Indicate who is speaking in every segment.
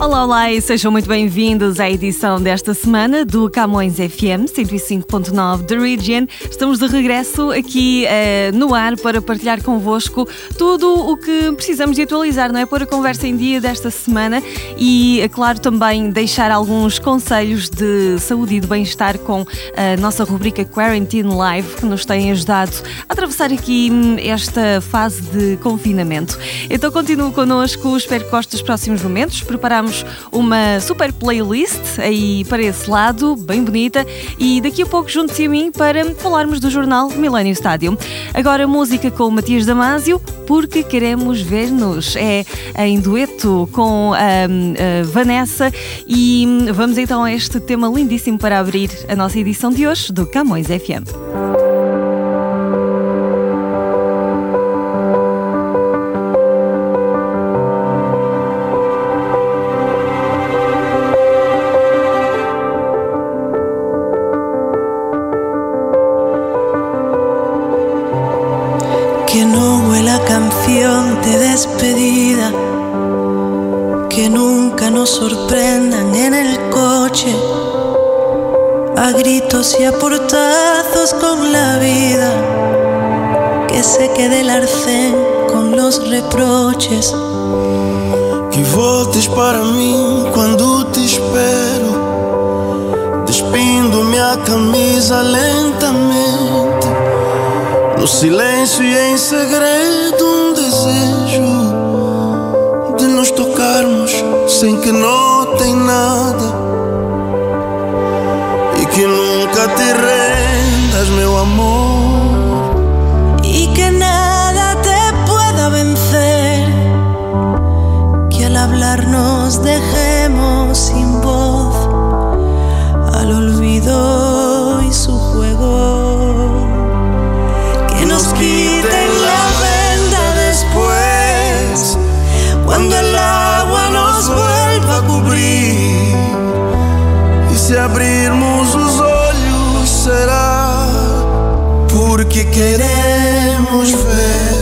Speaker 1: Olá, olá e sejam muito bem-vindos à edição desta semana do Camões FM 105.9 The Region. Estamos de regresso aqui eh, no ar para partilhar convosco tudo o que precisamos de atualizar, não é? Pôr a conversa em dia desta semana e, é claro, também deixar alguns conselhos de saúde e de bem-estar com a nossa rubrica Quarantine Live, que nos tem ajudado a atravessar aqui hum, esta fase de confinamento. Então, continuo connosco, espero que gostes dos próximos momentos. Uma super playlist aí para esse lado, bem bonita, e daqui a pouco junte-se a mim para falarmos do jornal Millennium Stadium. Agora música com o Matias Damasio, porque queremos ver-nos. É em dueto com a, a Vanessa e vamos então a este tema lindíssimo para abrir a nossa edição de hoje do Camões FM.
Speaker 2: Para mim quando te espero, despindo minha camisa lentamente, no silêncio e em segredo um desejo nos tocarmos sem que notem nada. E que nunca te rendas, meu amor,
Speaker 3: hablarnos dejemos sin voz al olvido y su juego, que nos quiten la venda después cuando el agua nos vuelva a cobrir
Speaker 2: e se abrirmos os olhos será porque queremos ver-nos.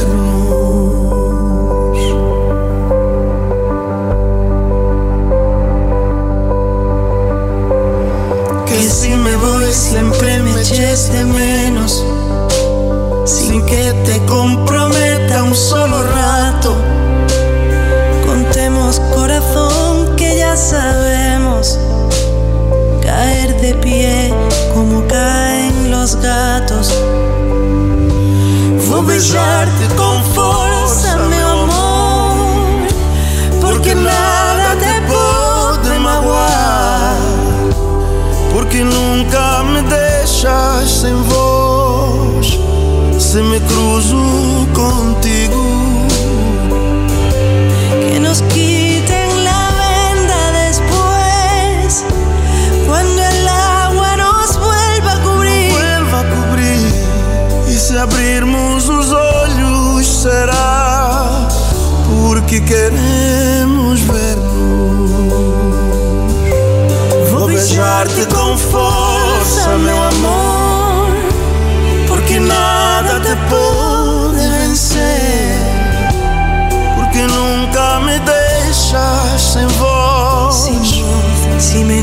Speaker 2: Se abrirmos os olhos será porque queremos ver-nos. Vou beijar-te com força, meu amor, porque nada te pode vencer, porque nunca me deixas sem voz.
Speaker 3: Sin voz,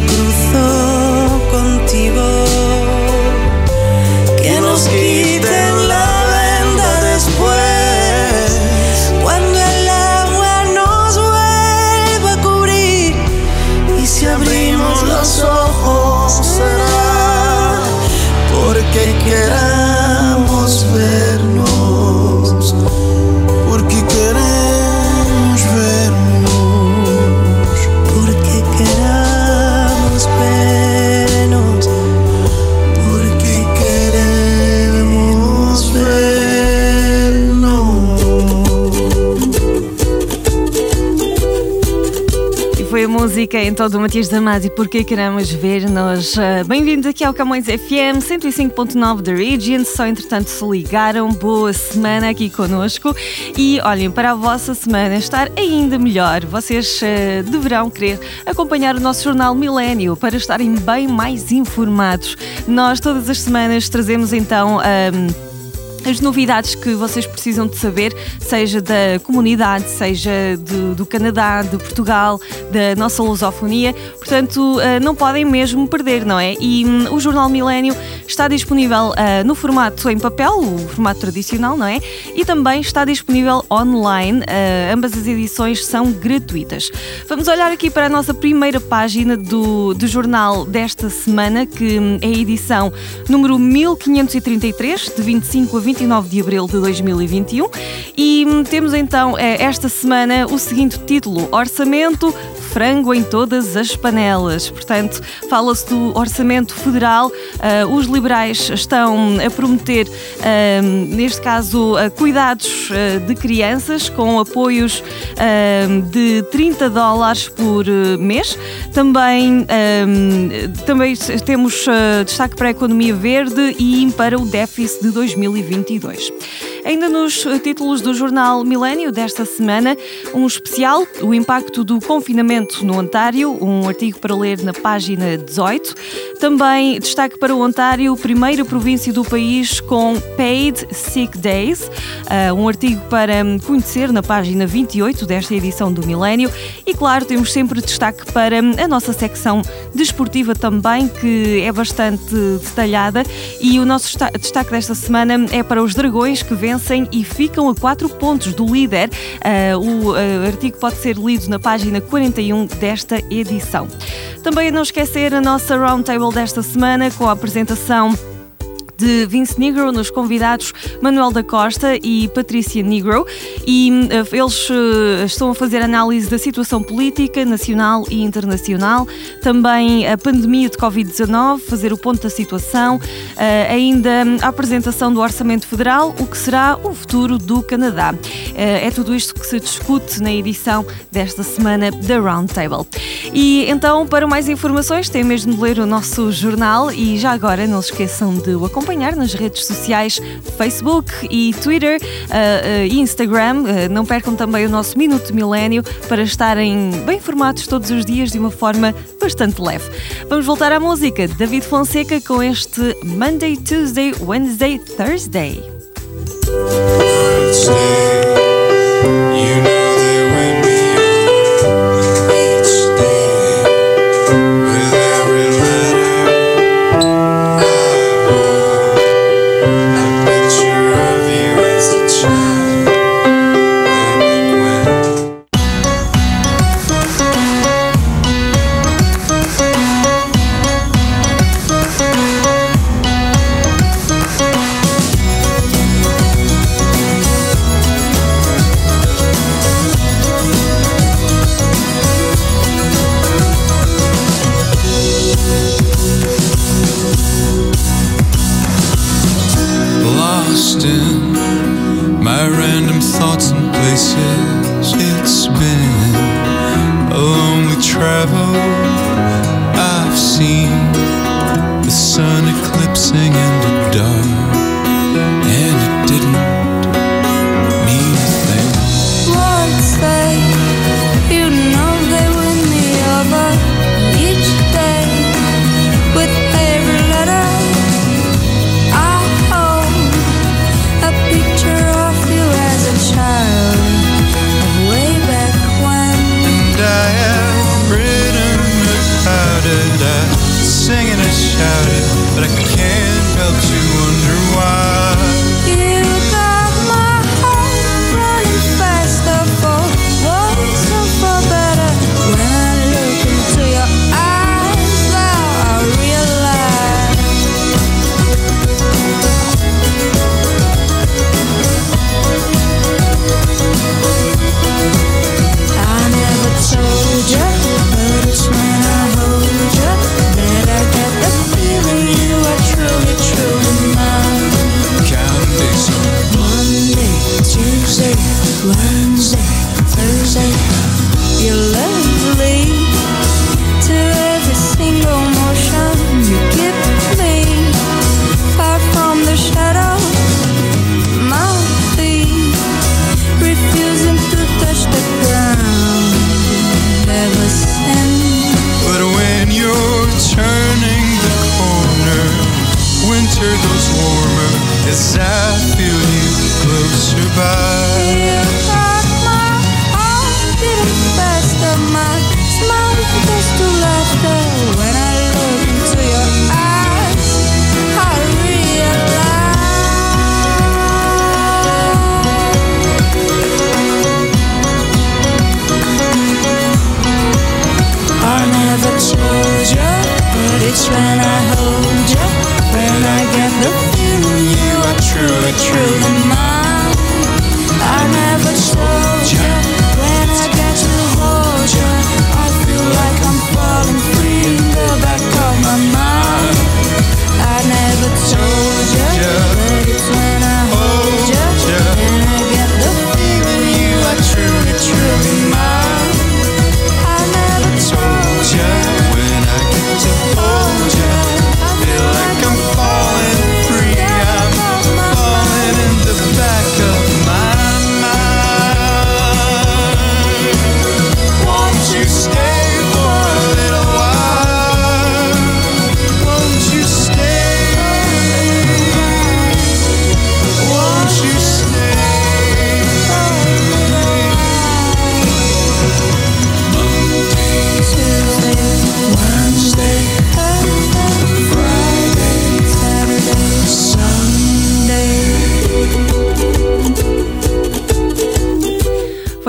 Speaker 1: música então do Matias Damasio, porque queremos ver-nos. Uh, Bem-vindos aqui ao Camões FM 105.9 da Region. Só entretanto se ligaram. Boa semana aqui conosco. E olhem, para a vossa semana estar ainda melhor, vocês uh, deverão querer acompanhar o nosso jornal Milênio para estarem bem mais informados. Nós todas as semanas trazemos então. Um, as novidades que vocês precisam de saber, seja da comunidade, seja de, do Canadá, de Portugal, da nossa lusofonia. Portanto, eh, não podem mesmo perder, não é? E hum, o Jornal Milênio está disponível uh, no formato em papel, o formato tradicional, não é? E também está disponível online. Uh, ambas as edições são gratuitas. Vamos olhar aqui para a nossa primeira página do, do jornal desta semana, que hum, é a edição número 1533, de 25 a 29 de abril de 2021. E temos então esta semana o seguinte título: Orçamento frango em todas as panelas. Portanto, fala-se do orçamento federal. Uh, os liberais estão a prometer, uh, neste caso, uh, cuidados de crianças com apoios de 30 dólares por mês. Também, também temos destaque para a economia verde e para o déficit de 2022. Ainda nos títulos do jornal Milênio desta semana, um especial, o impacto do confinamento no Ontário, um artigo para ler na página 18. Também destaque para o Ontário, primeira província do país com Paid Sick Days, ah, um artigo para conhecer na página 28 desta edição do Milênio. E claro, temos sempre destaque para a nossa secção desportiva também, que é bastante detalhada. E o nosso destaque desta semana é para os dragões que vencem e ficam a 4 pontos do líder. Uh, o uh, artigo pode ser lido na página 41 desta edição. Também não esquecer a nossa roundtable desta semana com a apresentação de Vince Negro, nos convidados Manuel da Costa e Patrícia Negro, e uh, eles uh, estão a fazer análise da situação política nacional e internacional, também a pandemia de Covid-19, fazer o ponto da situação, uh, ainda a apresentação do Orçamento Federal, o que será o futuro do Canadá. é tudo isto que se discute na edição desta semana da Roundtable. E então, para mais informações, tem mesmo de ler o nosso jornal e já agora não se esqueçam de o acompanhar acompanhar nas redes sociais Facebook e Twitter uh, uh, e Instagram. Uh, não percam também o nosso Minuto Milênio para estarem bem informados todos os dias de uma forma bastante leve. Vamos voltar à música. David Fonseca com este Monday, Tuesday, Wednesday, Thursday.
Speaker 4: Wednesday,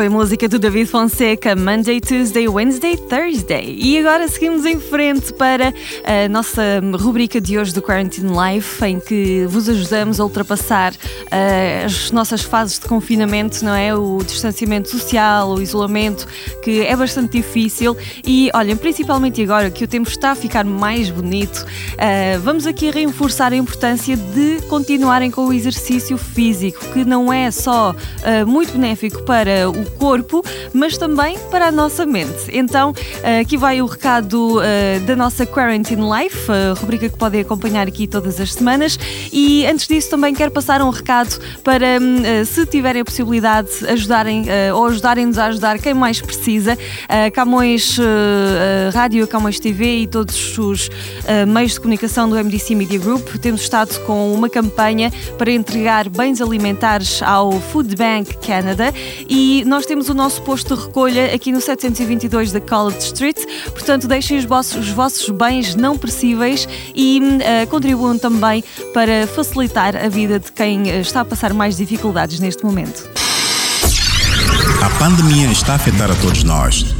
Speaker 1: Foi a música do David Fonseca, Monday, Tuesday, Wednesday, Thursday. E agora seguimos em frente para a nossa rubrica de hoje do Quarantine Life, em que vos ajudamos a ultrapassar uh, as nossas fases de confinamento, não é? O distanciamento social, o isolamento, que é bastante difícil. E olhem, principalmente agora que o tempo está a ficar mais bonito, uh, vamos aqui reforçar a importância de continuarem com o exercício físico, que não é só uh, muito benéfico para o corpo, mas também para a nossa mente. Então, uh, aqui vai o recado uh, da nossa Quarantine Life, a rubrica que podem acompanhar aqui todas as semanas. E antes disso, também quero passar um recado para, uh, se tiverem a possibilidade, ajudarem ou ajudarem-nos a ajudar quem mais precisa. Camões Rádio, Camões TV e todos os meios de comunicação do MDC Media Group, temos estado com uma campanha para entregar bens alimentares ao Food Bank Canada e nós temos o nosso posto de recolha aqui no 722 da College Street, portanto deixem os vossos, os vossos bens não perecíveis e uh, contribuam também para facilitar a vida de quem está a passar mais dificuldades neste momento.
Speaker 4: A pandemia está a afetar a todos nós.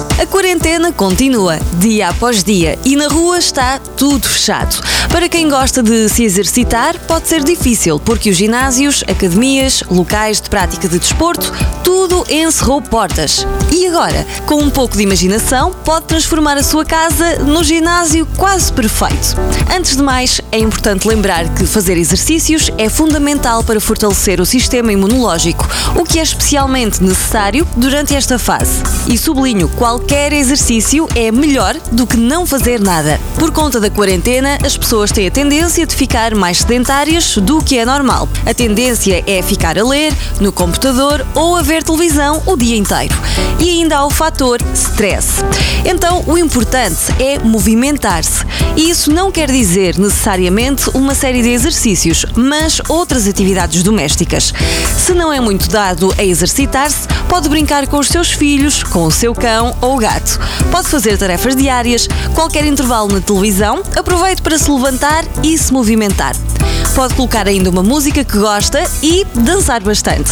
Speaker 5: A quarentena continua, dia após dia, e na rua está tudo fechado. Para quem gosta de se exercitar, pode ser difícil, porque os ginásios, academias, locais de prática de desporto, tudo encerrou portas. E agora, com um pouco de imaginação, pode transformar a sua casa no ginásio quase perfeito. Antes de mais, é importante lembrar que fazer exercícios é fundamental para fortalecer o sistema imunológico, o que é especialmente necessário durante esta fase. E sublinho, qualquer exercício é melhor do que não fazer nada. Por conta da quarentena, as pessoas têm a tendência de ficar mais sedentárias do que é normal. A tendência é ficar a ler, no computador ou a ver televisão o dia inteiro. E ainda há o fator stress. Então, o importante é movimentar-se. E isso não quer dizer necessariamente uma série de exercícios, mas outras atividades domésticas. Se não é muito dado a exercitar-se, pode brincar com os seus filhos, com o seu cão ou gato. Pode fazer tarefas diárias, qualquer intervalo na televisão, aproveite para se levantar e se movimentar. Pode colocar ainda uma música que gosta e dançar bastante.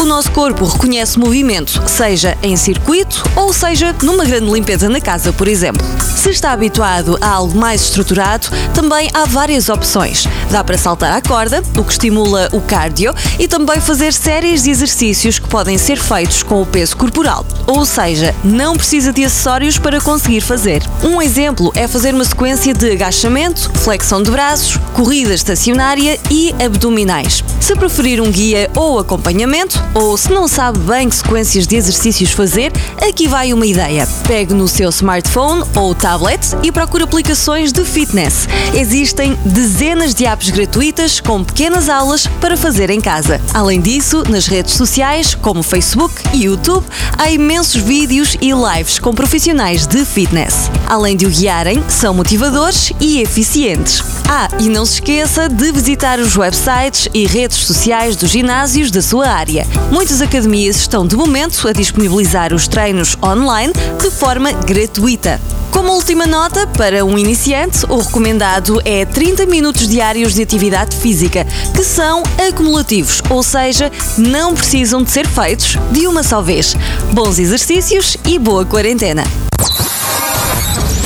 Speaker 5: O nosso corpo reconhece movimento, seja em circuito ou seja numa grande limpeza na casa, por exemplo. Se está habituado a algo mais estruturado, também há várias opções. Dá para saltar à corda, o que estimula o cardio, e também fazer séries de exercícios que podem ser feitos com o peso corporal. Ou seja, não precisa de acessórios para conseguir fazer. Um exemplo é fazer uma sequência de agachamento, flexão de braços, corrida estacionária e abdominais. Se preferir um guia ou acompanhamento, ou se não sabe bem que sequências de exercícios fazer, aqui vai uma ideia. Pegue no seu smartphone ou tablet e procure aplicações de fitness. Existem dezenas de apps gratuitas com pequenas aulas para fazer em casa. Além disso, nas redes sociais, como Facebook e YouTube, há imensos vídeos e lives com profissionais de fitness. Além de o guiarem, são motivadores e eficientes. Ah, e não se esqueça de visitar os websites e redes sociais dos ginásios da sua área. Muitas academias estão de momento a disponibilizar os treinos online de forma gratuita. Como última nota, para um iniciante, o recomendado é 30 minutos diários de atividade física, que são acumulativos, ou seja, não precisam de ser feitos de uma só vez. Bons exercícios e boa quarentena.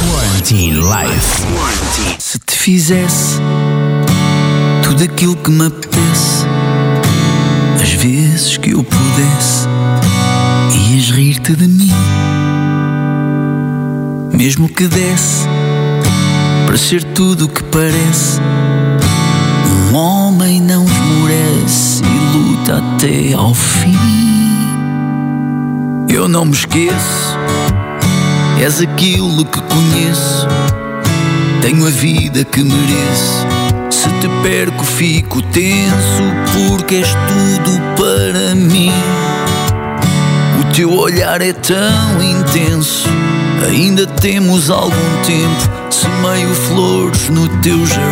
Speaker 6: Quarantine Life.
Speaker 7: Fizesse tudo aquilo que me apetece, as vezes que eu pudesse, ias rir-te de mim. Mesmo que desse para ser tudo o que parece, um homem não esmorece e luta até ao fim. Eu não me esqueço, és aquilo que conheço. Tenho a vida que mereço. Se te perco, fico tenso, porque és tudo para mim. O teu olhar é tão intenso. Ainda temos algum tempo. Semeio flores no teu jardim.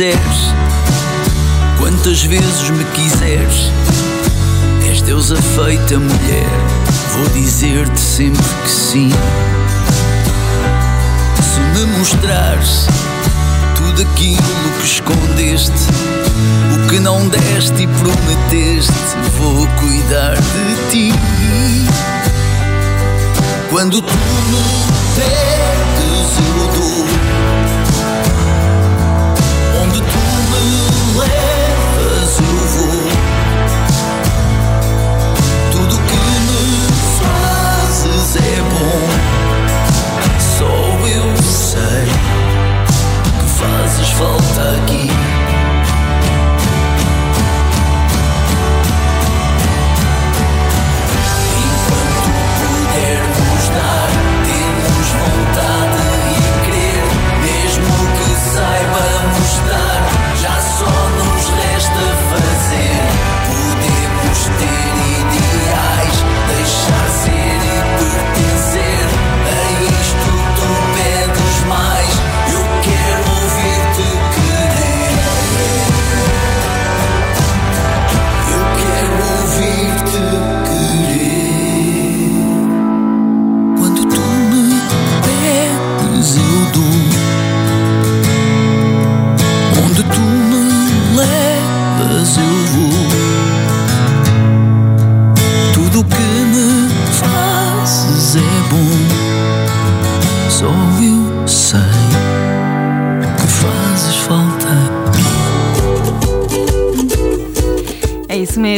Speaker 7: Disseres quantas vezes me quiseres, és deusa feita mulher, vou dizer-te sempre que sim. Se me mostrares tudo aquilo que escondeste, o que não deste e prometeste, vou cuidar de ti. Quando tu me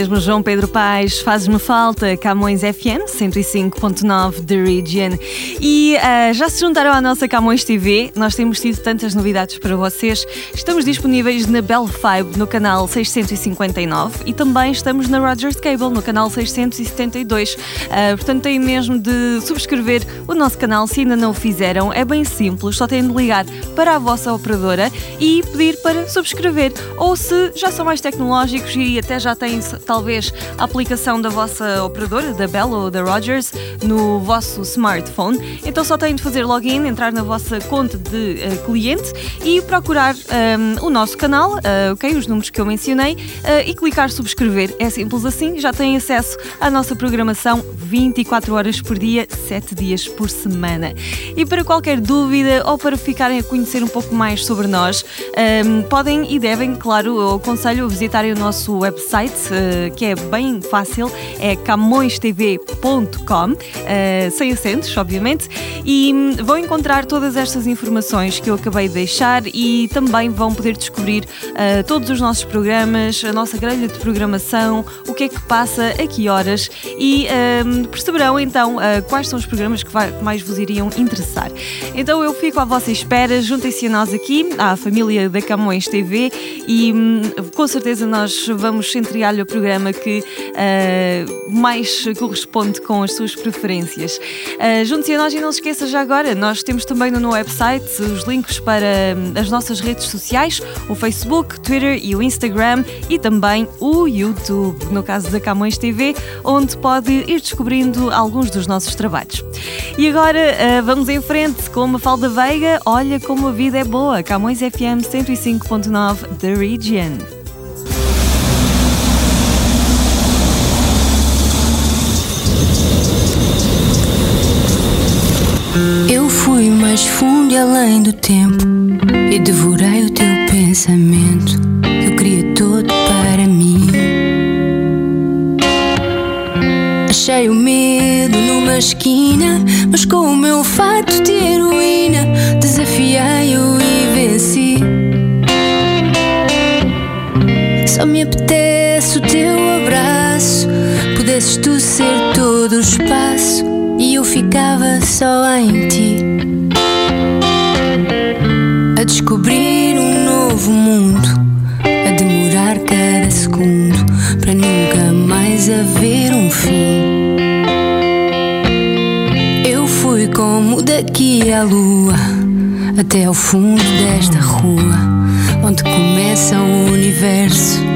Speaker 7: mesmo,
Speaker 1: João Pedro Paes, fazes-me falta, Camões FM 105.9 The Region. E ah, já se juntaram à nossa Camões TV, nós temos tido tantas novidades para vocês. Estamos disponíveis na Bell Fibe no canal 659 e também estamos na Rogers Cable no canal 672. Ah, portanto, têm mesmo de subscrever o nosso canal se ainda não o fizeram. É bem simples, só têm de ligar para a vossa operadora e pedir para subscrever. Ou se já são mais tecnológicos e até já têm talvez a aplicação da vossa operadora, da Bell ou da Rogers, no vosso smartphone. Então só têm de fazer login, entrar na vossa conta de uh, cliente e procurar um, o nosso canal, uh, ok, os números que eu mencionei, uh, e clicar subscrever. É simples assim, já têm acesso à nossa programação 24 horas por dia, 7 dias por semana. E para qualquer dúvida ou para ficarem a conhecer um pouco mais sobre nós, um, podem e devem, claro, eu aconselho a visitarem o nosso website, uh, que é bem fácil, é camõestv.com, uh, sem acentos, obviamente, e um, vão encontrar todas estas informações que eu acabei de deixar e também vão poder descobrir uh, todos os nossos programas, a nossa grelha de programação, o que é que passa, a que horas e um, perceberão então quais são os programas que, mais vos iriam interessar. Então eu fico à vossa espera, juntem-se a nós aqui, à família da Camões TV e hum, com certeza nós vamos entregar-lhe o programa que uh, mais corresponde com as suas preferências. Uh, Junte-se a nós e não se esqueça já agora, nós temos também no website os links para hum, as nossas redes sociais, o Facebook, Twitter e o Instagram e também o YouTube, no caso da Camões TV, onde pode ir descobrindo alguns dos nossos trabalhos. E agora uh, vamos em frente com uma Falda Veiga, Olha como a vida é boa, Camões FM 105.9 The Region.
Speaker 8: Fui mais fundo e além do tempo e devorei o teu pensamento. Eu queria todo para mim. Achei o medo numa esquina, mas com o meu fato de heroína desafiei-o e venci. Só me apetece o teu abraço, pudesses tu ser todo o espaço ficava só em ti. A descobrir um novo mundo, a demorar cada segundo para nunca mais haver um fim. Eu fui como daqui à lua, até ao fundo desta rua, onde começa o universo.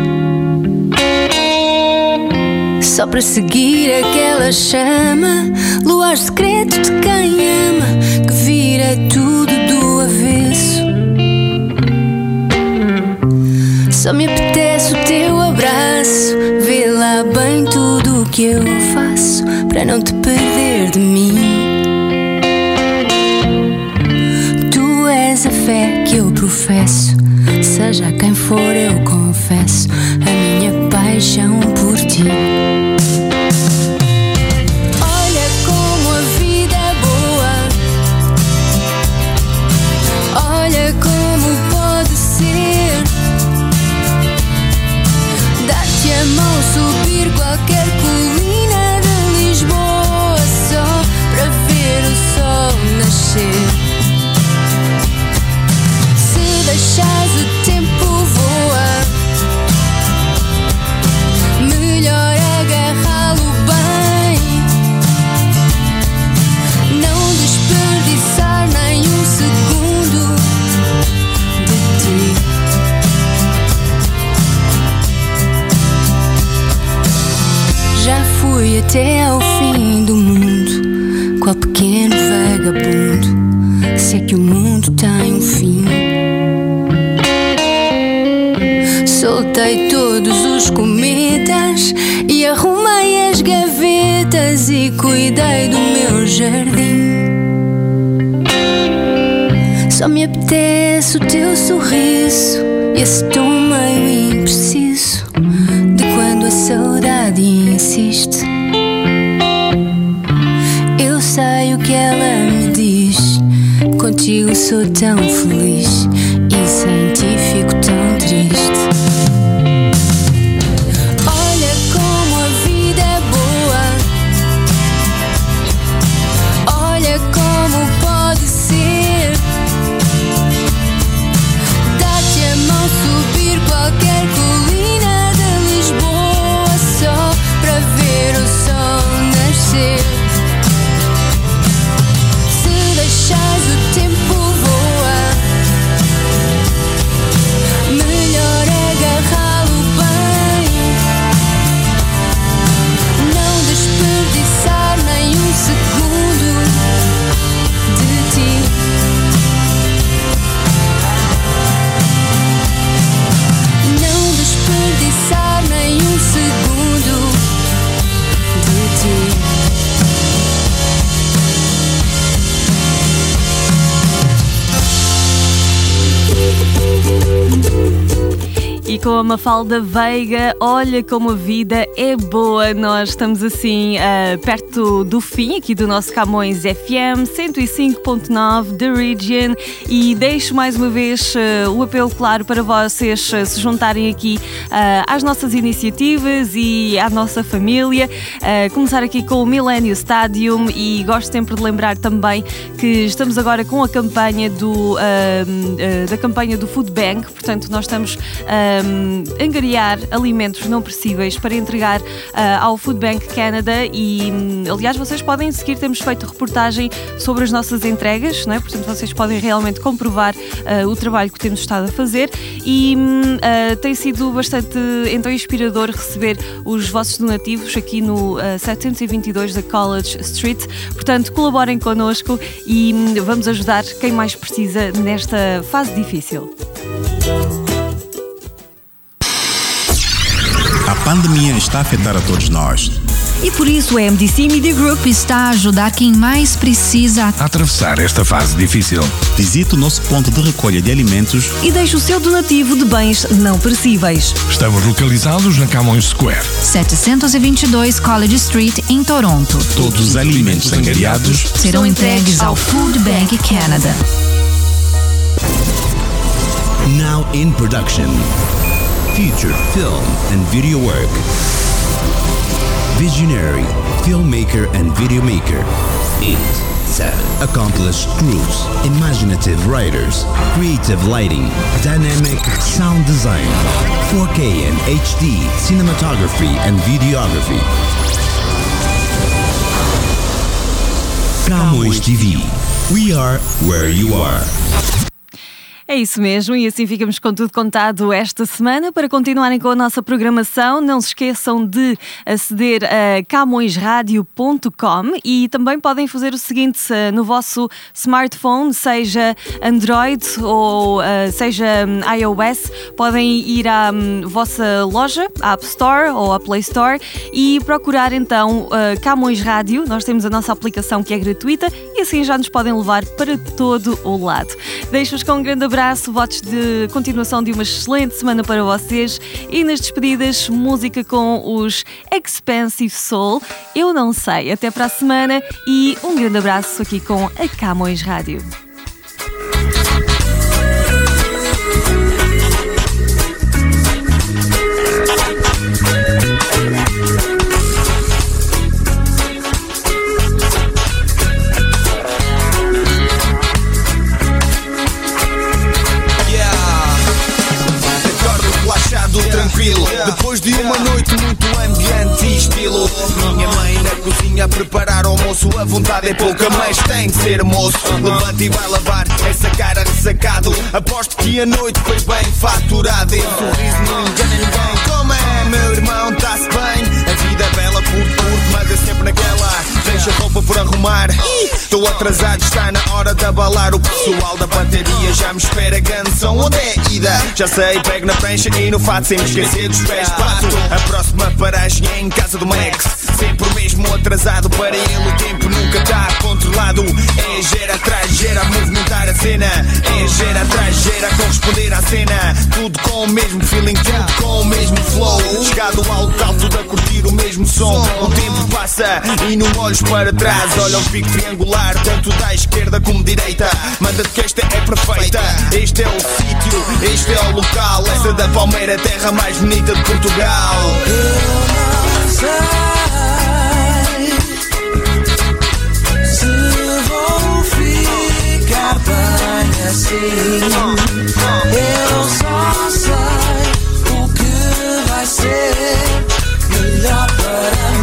Speaker 8: Só para seguir aquela chama, luar secreto de quem ama, que vira tudo do avesso. Só me apetece o teu abraço, vê lá bem tudo o que eu faço para não te perder de mim. Tu és a fé que eu professo, seja quem for, eu confesso a minha paixão por ti. Fui até ao fim do mundo, qual pequeno vagabundo. Sei que o mundo tem um fim. Soltei todos os cometas e arrumei as gavetas e cuidei do meu jardim. Só me apetece o teu sorriso e esse tom meio impreciso de quando a saudade insiste. Que ela me diz. Contigo sou tão feliz e sem
Speaker 1: Mafalda Veiga. Olha como a vida é boa. Nós estamos assim uh, perto do fim aqui do nosso Camões FM 105.9 The Region e deixo mais uma vez uh, o apelo claro para vocês uh, se juntarem aqui às nossas iniciativas e à nossa família. começar aqui com o Millennium Stadium e gosto sempre de lembrar também que estamos agora com a campanha do, da campanha do Food Bank, portanto nós estamos um, angariar alimentos não possíveis para entregar uh, ao Food Bank Canada e, um, aliás, vocês podem seguir, temos feito reportagem sobre as nossas entregas, não é? portanto, vocês podem realmente comprovar uh, o trabalho que temos estado a fazer e uh, tem sido bastante então inspirador receber os vossos donativos aqui no 722 da College Street. Portanto, colaborem connosco e hum, vamos ajudar quem mais precisa nesta fase difícil.
Speaker 4: Pandemia está a afetar a todos nós.
Speaker 9: E por isso a MDC Media Group está a ajudar quem mais precisa
Speaker 10: a atravessar esta fase difícil.
Speaker 4: Visite o nosso ponto de recolha de alimentos
Speaker 9: e deixe o seu donativo de bens não perecíveis.
Speaker 10: Estamos localizados na Camões Square,
Speaker 9: 722 College Street, em Toronto.
Speaker 4: Todos os alimentos angariados
Speaker 9: serão entregues ao Food Bank Canada.
Speaker 6: Now in production. Feature film and video work. Visionary filmmaker and video maker. 8. 7. Accomplished crews, imaginative writers, creative lighting, dynamic sound design, 4K and HD cinematography and videography. Camões TV. We are where you are.
Speaker 1: É isso mesmo, e assim ficamos com tudo contado esta semana. Para continuarem com a nossa programação, não se esqueçam de aceder a camõesradio.com e também podem fazer o seguinte no vosso smartphone, seja Android ou uh, seja hum, iOS, podem ir à um, vossa loja, à App Store ou à Play Store e procurar então uh, Camões Rádio. Nós temos a nossa aplicação que é gratuita e assim já nos podem levar para todo o lado. Deixo-vos com um grande abraço abraço, votos de continuação de uma excelente semana para vocês e nas despedidas, música com os Expensive Soul. Eu não sei, até para a semana e um grande abraço aqui com a Camões Rádio.
Speaker 11: Tranquilo. Depois de uma noite muito ambiente e estilo Minha mãe na cozinha a preparar o almoço. A vontade é pouca, mas tem que ser moço. Levanta e vai lavar essa cara ressacado Aposto que a noite foi bem faturada. Esse sorriso não engana ninguém meu irmão, tá-se bem? A vida é bela por curto, mas é sempre naquela. Deixa a roupa por arrumar. Estou atrasado, está na hora de abalar. O pessoal da bateria já me espera Ganção, onde é ida? Já sei, pego na prancha e no fato sem me esquecer dos pés. Passo a próxima paragem é em casa do Max Sempre mesmo atrasado para ele O tempo nunca está controlado. É gera atrás, gera movimentar a cena. É gera atrás, gera corresponder à cena. Tudo com o mesmo feeling, tudo com o mesmo flow. Chegado ao tudo a curtir o mesmo som. O tempo passa e não olhos para trás. Olha o pico triangular, tanto da esquerda como direita. Manda-te que esta é perfeita. Este é o sítio, este é o local. Essa da Palmeira, terra mais bonita de Portugal.
Speaker 3: Eu não sei bem assim Eu só sei o que vai ser melhor para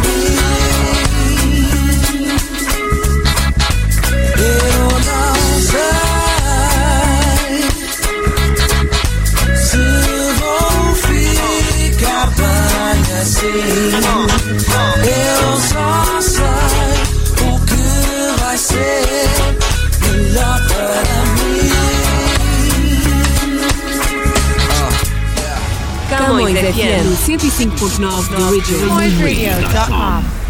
Speaker 5: FM 105.9 The Original.
Speaker 1: Radio.com